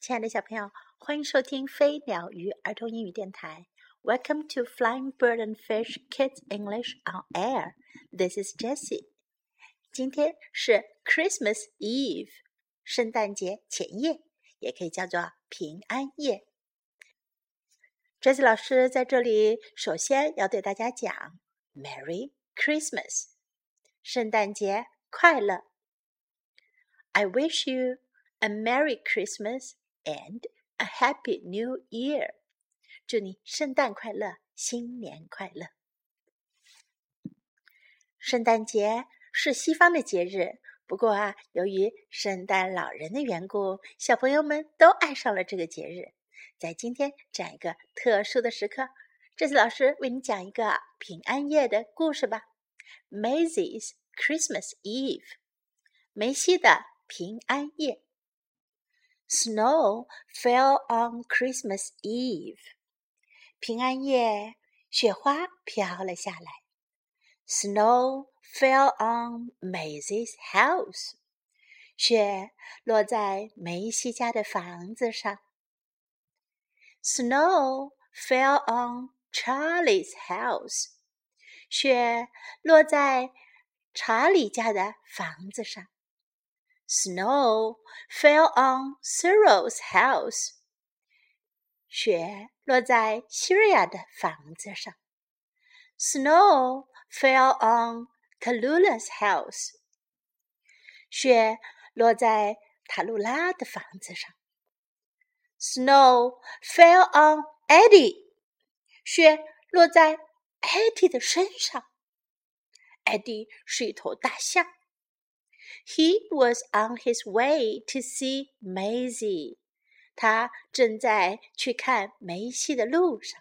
亲爱的小朋友，欢迎收听飞鸟鱼儿童英语电台。Welcome to Flying Bird and Fish Kids English on Air. This is Jessie. 今天是 Christmas Eve，圣诞节前夜，也可以叫做平安夜。Jessie 老师在这里首先要对大家讲 Merry Christmas，圣诞节快乐。I wish you a Merry Christmas and a Happy New Year！祝你圣诞快乐，新年快乐。圣诞节是西方的节日，不过啊，由于圣诞老人的缘故，小朋友们都爱上了这个节日。在今天这样一个特殊的时刻，这次老师为你讲一个平安夜的故事吧。Maisie's Christmas Eve，梅西的平安夜。Snow fell on Christmas Eve. 平安夜，雪花飘了下来。Snow fell on Maisie's house. 雪落在梅西家的房子上。Snow fell on Charlie's house. 雪落在查理家的房子上。Snow fell on Cyril's house. 雪落在希瑞亚的房子上。Snow fell on Tallulah house. 雪落在塔鲁拉的房子上。Snow fell on Eddie. 雪落在 Eddie 的身上。Eddie 是一头大象。 he was on his way to see Maisy. Maisy。他正在去看梅西的路上。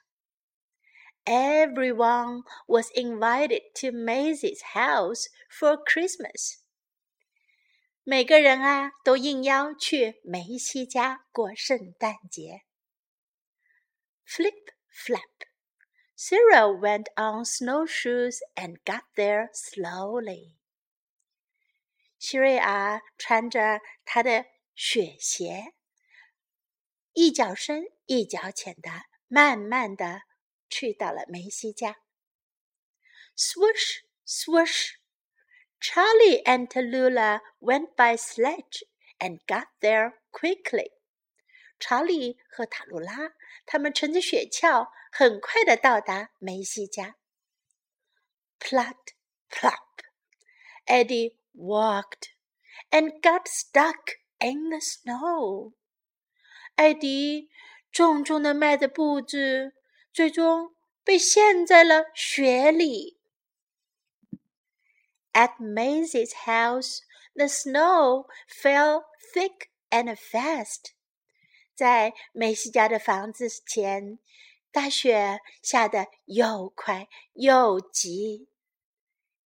Everyone was invited to Maisy's house for Christmas。每个人啊都应邀去梅西家过圣诞节。Flip flap。Cyril went on snowshoes and got there slowly. 希瑞尔穿着他的雪鞋，一脚深一脚浅的，慢慢的去到了梅西家。Swoosh, swoosh! Charlie and Lula went by sledge and got there quickly. 查理和塔鲁拉他们乘着雪橇，很快的到达梅西家。Plot, plop! Eddie walked, and got stuck in the snow. snow。艾迪重重的迈着步子，最终被陷在了雪里。At Maisy's house, the snow fell thick and fast. 在梅西家的房子前，大雪下得又快又急。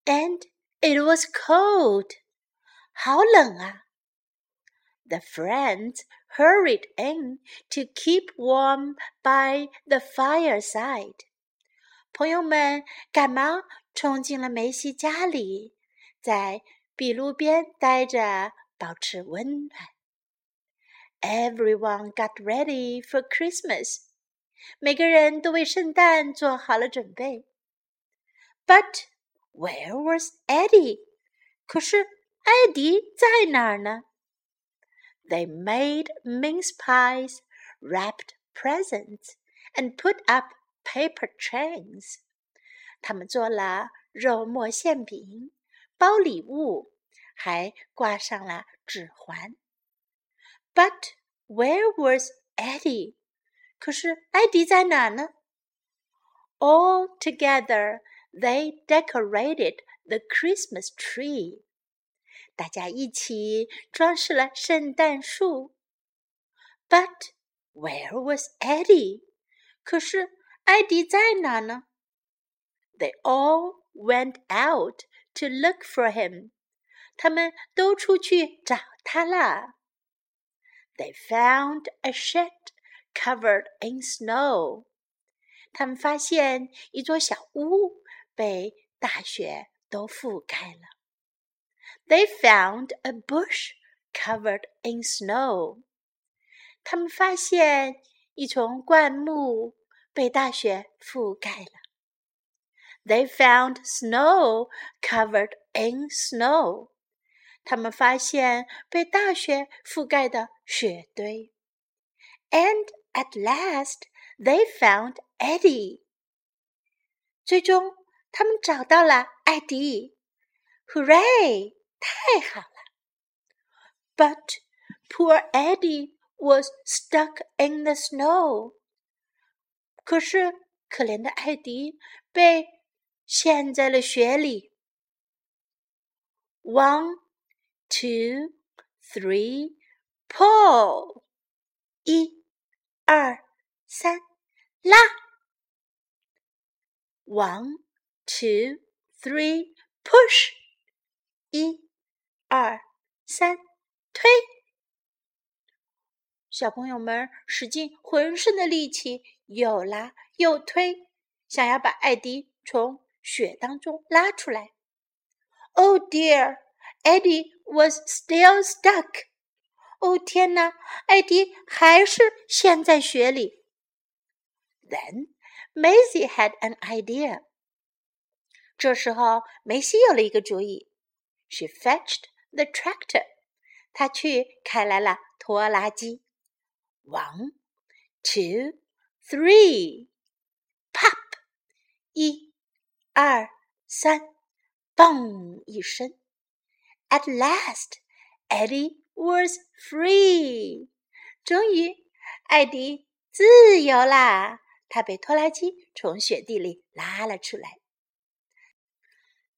And it was cold. 好冷啊！The friends hurried in to keep warm by the fireside. 朋友们赶忙冲进了梅西家里，在壁炉边待着，保持温暖。Everyone got ready for Christmas. 每个人都为圣诞做好了准备。But where was Eddie？可是艾迪在哪儿呢？They made mince pies, wrapped presents, and put up paper trains. 他们做了肉末馅饼，包礼物，还挂上了指环。But where was Eddie？可是艾迪在哪呢？All together they decorated the Christmas tree. 大家一起装饰了圣诞树。But where was Eddie？可是艾迪在哪呢？They all went out to look for him. 他们都出去找他了。They found a shed covered in snow. 他们发现一座小屋 被大雪都覆盖了。They found a bush covered in snow. 他们发现一丛灌木被大雪覆盖了。They found snow covered in snow. 他们发现被大雪覆盖的雪堆。And at last they found Eddie. 最终， 他们找到了艾迪。Hooray！太好了。But poor Eddie was stuck in the snow. 可是，可怜的艾迪被陷在了雪里。One, two, three, pull！一、二、三，拉！One, two, three, push. push，一、二、三，推。小朋友们使尽浑身的力气，又拉又推，想要把艾迪从雪当中拉出来。Oh er, dear, Eddie was still stuck. 哦天哪，艾迪还是陷在雪里。Then Maisy had an idea. 这时候，梅西有了一个主意。She fetched the tractor. 她去开来了拖拉机。One, two, three, pop！一。二三，嘣一声，At last, Eddie was free。终于，艾迪自由啦！他被拖拉机从雪地里拉了出来。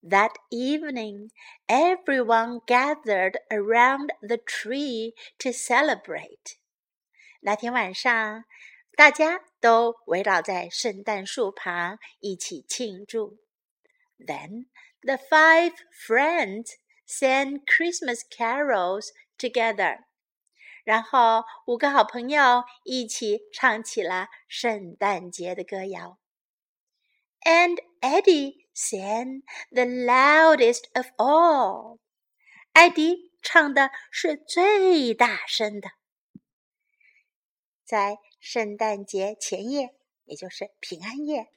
That evening, everyone gathered around the tree to celebrate. 那天晚上，大家都围绕在圣诞树旁一起庆祝。then the five friends sang Christmas carols together. 然后五个好朋友一起唱起了圣诞节的歌谣。And Eddie sang the loudest of all. 艾迪唱的是最大声的。在圣诞节前夜，也就是平安夜，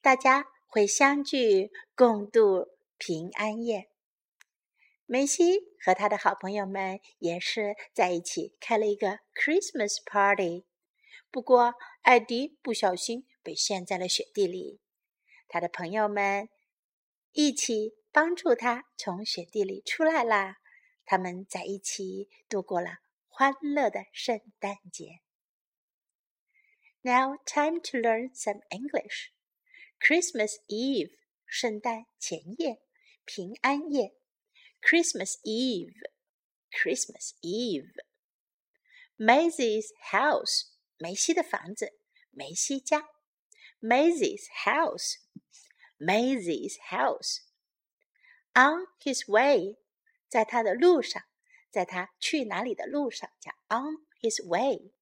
大家会相聚共度平安夜。梅西和他的好朋友们也是在一起开了一个 Christmas party。不过，艾迪不小心被陷在了雪地里，他的朋友们一起帮助他从雪地里出来啦。他们在一起度过了欢乐的圣诞节。Now, time to learn some English. Christmas Eve，圣诞前夜，平安夜。Christmas Eve，Christmas Eve。Maisie's house，梅西的房子，梅西家。Maisie's Maisy's house. On his way，在他的路上，在他去哪里的路上，叫 on his way。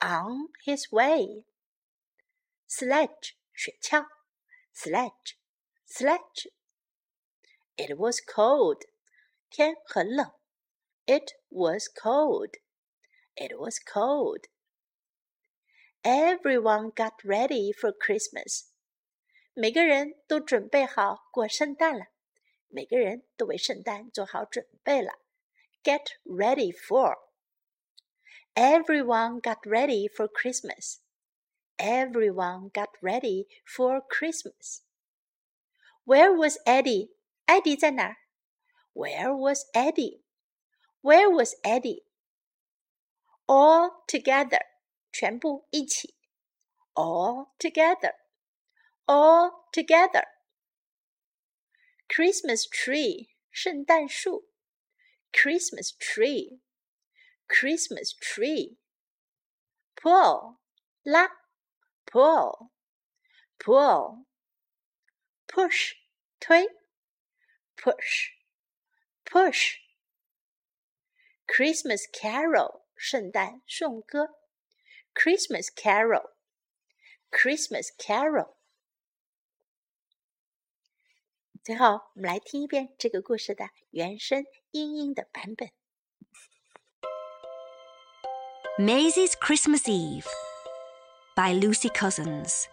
On his way。Sledge sledge. It was cold，天很冷。It was cold. It was cold. Everyone got ready for Christmas. 每个人都准备好过圣诞了。每个人都为圣诞做好准备了。Get ready for. Everyone got ready for Christmas. Everyone got ready for Christmas. Where was Eddie? 艾迪在哪儿？Where was Eddie? Where was Eddie? All together，全部一起。All together, all together. Christmas tree，圣诞树。Christmas tree, Christmas tree. Pull，拉。pull, pull, push, 推 push, push. Christmas carol, 圣诞颂歌 Christmas carol, Christmas carol. 最后，我们来听一遍这个故事的原声英音的版本。Maisy's Christmas Eve by Lucy Cousins.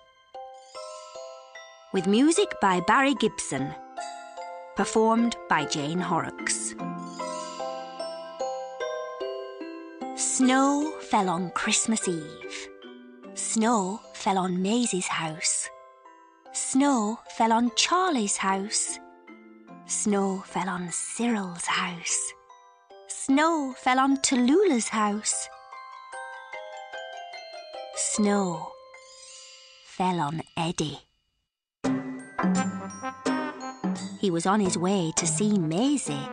With music by Barry Gibson. Performed by Jane Horrocks. Snow fell on Christmas Eve. Snow fell on Maisy's house. Snow fell on Charlie's house. Snow fell on Cyril's house. Snow fell on Tallulah's house. Snow fell on Eddie. He was on his way to see Maisy.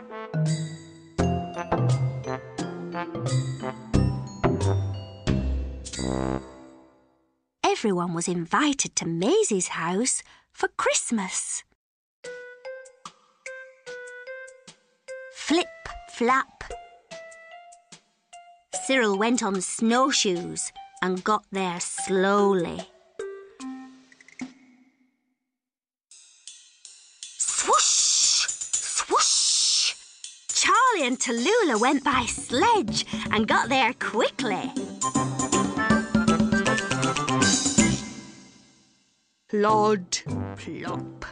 Everyone was invited to Maisy's house for Christmas. Flip, flap. Cyril went on snowshoes and got there slowly. Swoosh! Swoosh! Charlie and Tallulah went by sledge and got there quickly. Plod, plop.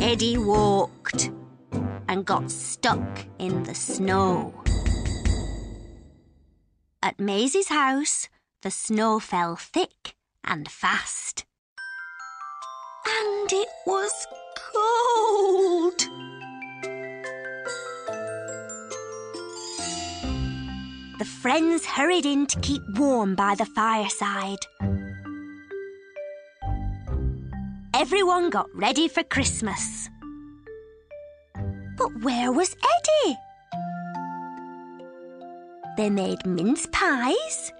Eddie walked and got stuck in the snow. At Maisy's house, the snow fell thick and fast. And it was cold. The friends hurried in to keep warm by the fireside. Everyone got ready for Christmas. But where was Eddie? They made mince pies,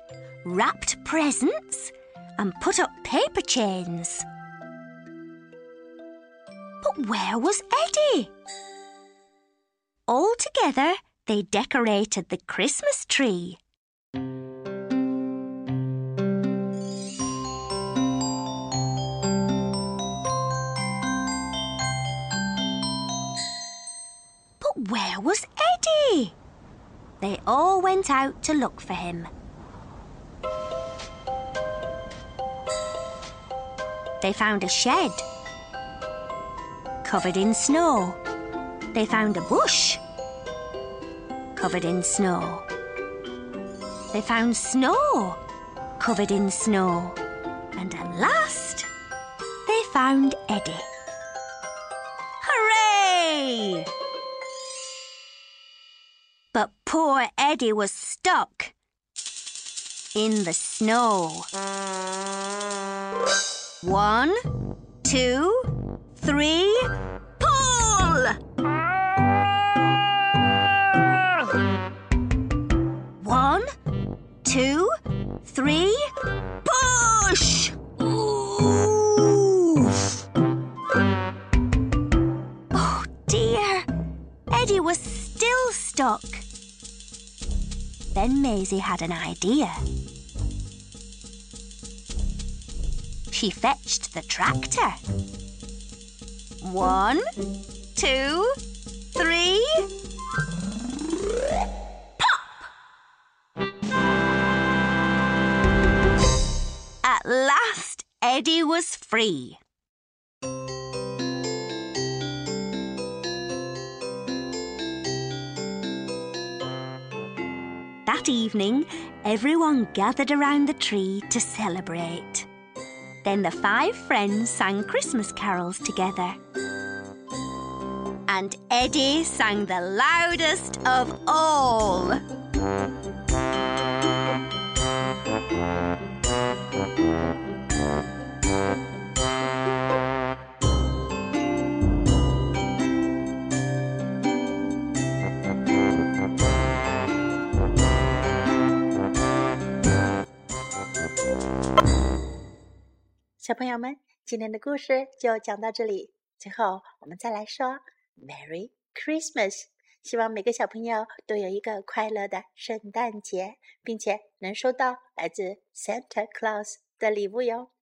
wrapped presents, and put up paper chains. But where was Eddie? All together, they decorated the Christmas tree. They all went out to look for him. They found a shed covered in snow. They found a bush covered in snow. They found snow covered in snow. And at last, they found Eddie. Eddie was stuck in the snow. One, two, three, pull! One, two, three, push! Oof! Oh dear! Eddie was still stuck. Then Maisy had an idea. She fetched the tractor. One, two, three. Pop! At last, Eddie was free. That evening, everyone gathered around the tree to celebrate. Then the five friends sang Christmas carols together. And Eddie sang the loudest of all. 小朋友们，今天的故事就讲到这里。最后，我们再来说 Merry Christmas，希望每个小朋友都有一个快乐的圣诞节，并且能收到来自 Santa Claus 的礼物哟。